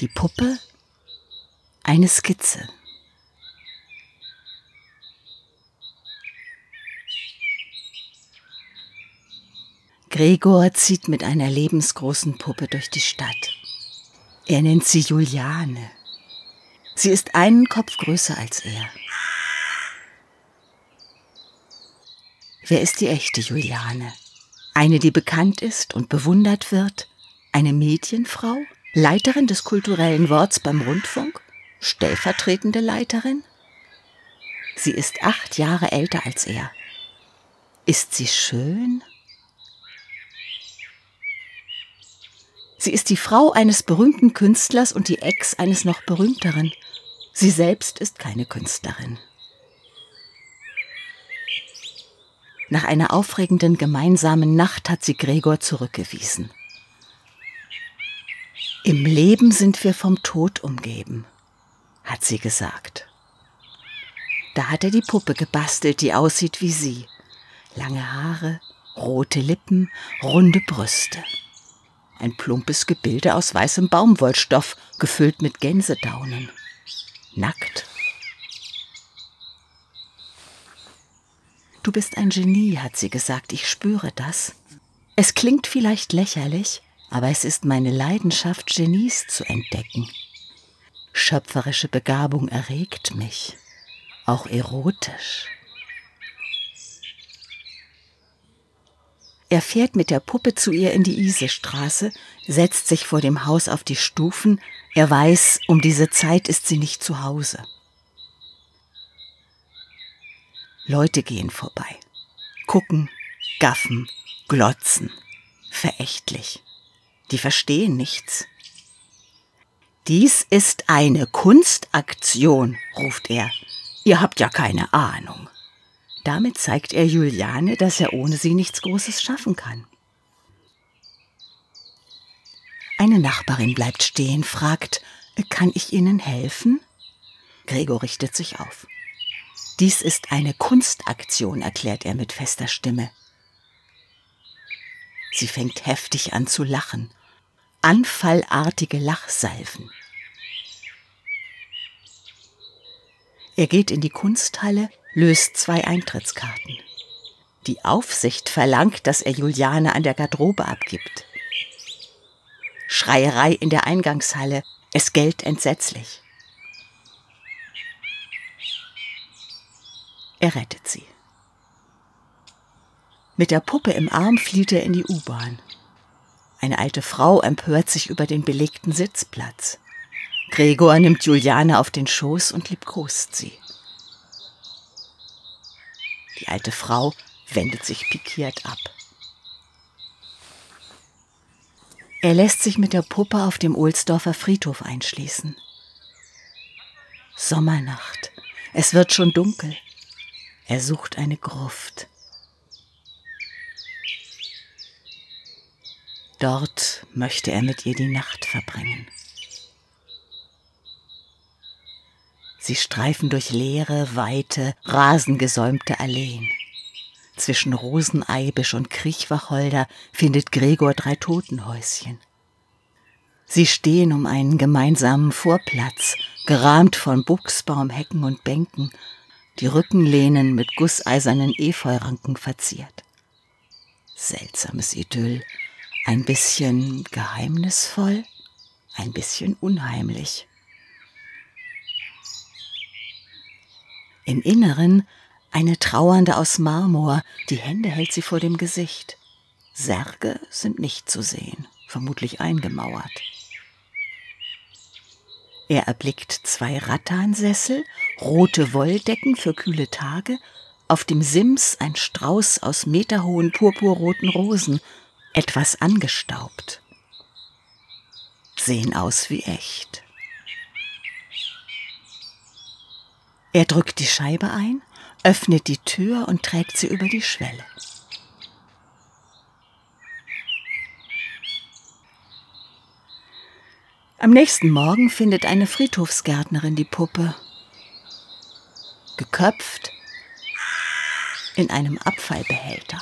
Die Puppe, eine Skizze. Gregor zieht mit einer lebensgroßen Puppe durch die Stadt. Er nennt sie Juliane. Sie ist einen Kopf größer als er. Wer ist die echte Juliane? Eine, die bekannt ist und bewundert wird? Eine Medienfrau? Leiterin des kulturellen Worts beim Rundfunk? Stellvertretende Leiterin? Sie ist acht Jahre älter als er. Ist sie schön? Sie ist die Frau eines berühmten Künstlers und die Ex eines noch berühmteren. Sie selbst ist keine Künstlerin. Nach einer aufregenden gemeinsamen Nacht hat sie Gregor zurückgewiesen. Im Leben sind wir vom Tod umgeben, hat sie gesagt. Da hat er die Puppe gebastelt, die aussieht wie sie. Lange Haare, rote Lippen, runde Brüste. Ein plumpes Gebilde aus weißem Baumwollstoff, gefüllt mit Gänsedaunen. Nackt. Du bist ein Genie, hat sie gesagt, ich spüre das. Es klingt vielleicht lächerlich, aber es ist meine Leidenschaft, Genies zu entdecken. Schöpferische Begabung erregt mich, auch erotisch. Er fährt mit der Puppe zu ihr in die Isestraße, setzt sich vor dem Haus auf die Stufen, er weiß, um diese Zeit ist sie nicht zu Hause. Leute gehen vorbei, gucken, gaffen, glotzen, verächtlich. Die verstehen nichts. Dies ist eine Kunstaktion, ruft er. Ihr habt ja keine Ahnung. Damit zeigt er Juliane, dass er ohne sie nichts Großes schaffen kann. Eine Nachbarin bleibt stehen, fragt, kann ich Ihnen helfen? Gregor richtet sich auf. Dies ist eine Kunstaktion, erklärt er mit fester Stimme. Sie fängt heftig an zu lachen. Anfallartige Lachsalven. Er geht in die Kunsthalle, löst zwei Eintrittskarten. Die Aufsicht verlangt, dass er Juliane an der Garderobe abgibt. Schreierei in der Eingangshalle, es gellt entsetzlich. Er rettet sie. Mit der Puppe im Arm flieht er in die U-Bahn. Eine alte Frau empört sich über den belegten Sitzplatz. Gregor nimmt Juliane auf den Schoß und liebkost sie. Die alte Frau wendet sich pikiert ab. Er lässt sich mit der Puppe auf dem Ohlsdorfer Friedhof einschließen. Sommernacht. Es wird schon dunkel. Er sucht eine Gruft. Dort möchte er mit ihr die Nacht verbringen. Sie streifen durch leere, weite, rasengesäumte Alleen. Zwischen Roseneibisch und Kriechwacholder findet Gregor drei Totenhäuschen. Sie stehen um einen gemeinsamen Vorplatz, gerahmt von Buchsbaumhecken und Bänken, die Rückenlehnen mit gusseisernen Efeuranken verziert. Seltsames Idyll, ein bisschen geheimnisvoll, ein bisschen unheimlich. Im Inneren eine Trauernde aus Marmor, die Hände hält sie vor dem Gesicht. Särge sind nicht zu sehen, vermutlich eingemauert. Er erblickt zwei Rattansessel, rote Wolldecken für kühle Tage, auf dem Sims ein Strauß aus meterhohen purpurroten Rosen, etwas angestaubt. Sehen aus wie echt. Er drückt die Scheibe ein, öffnet die Tür und trägt sie über die Schwelle. Am nächsten Morgen findet eine Friedhofsgärtnerin die Puppe. Geköpft in einem Abfallbehälter.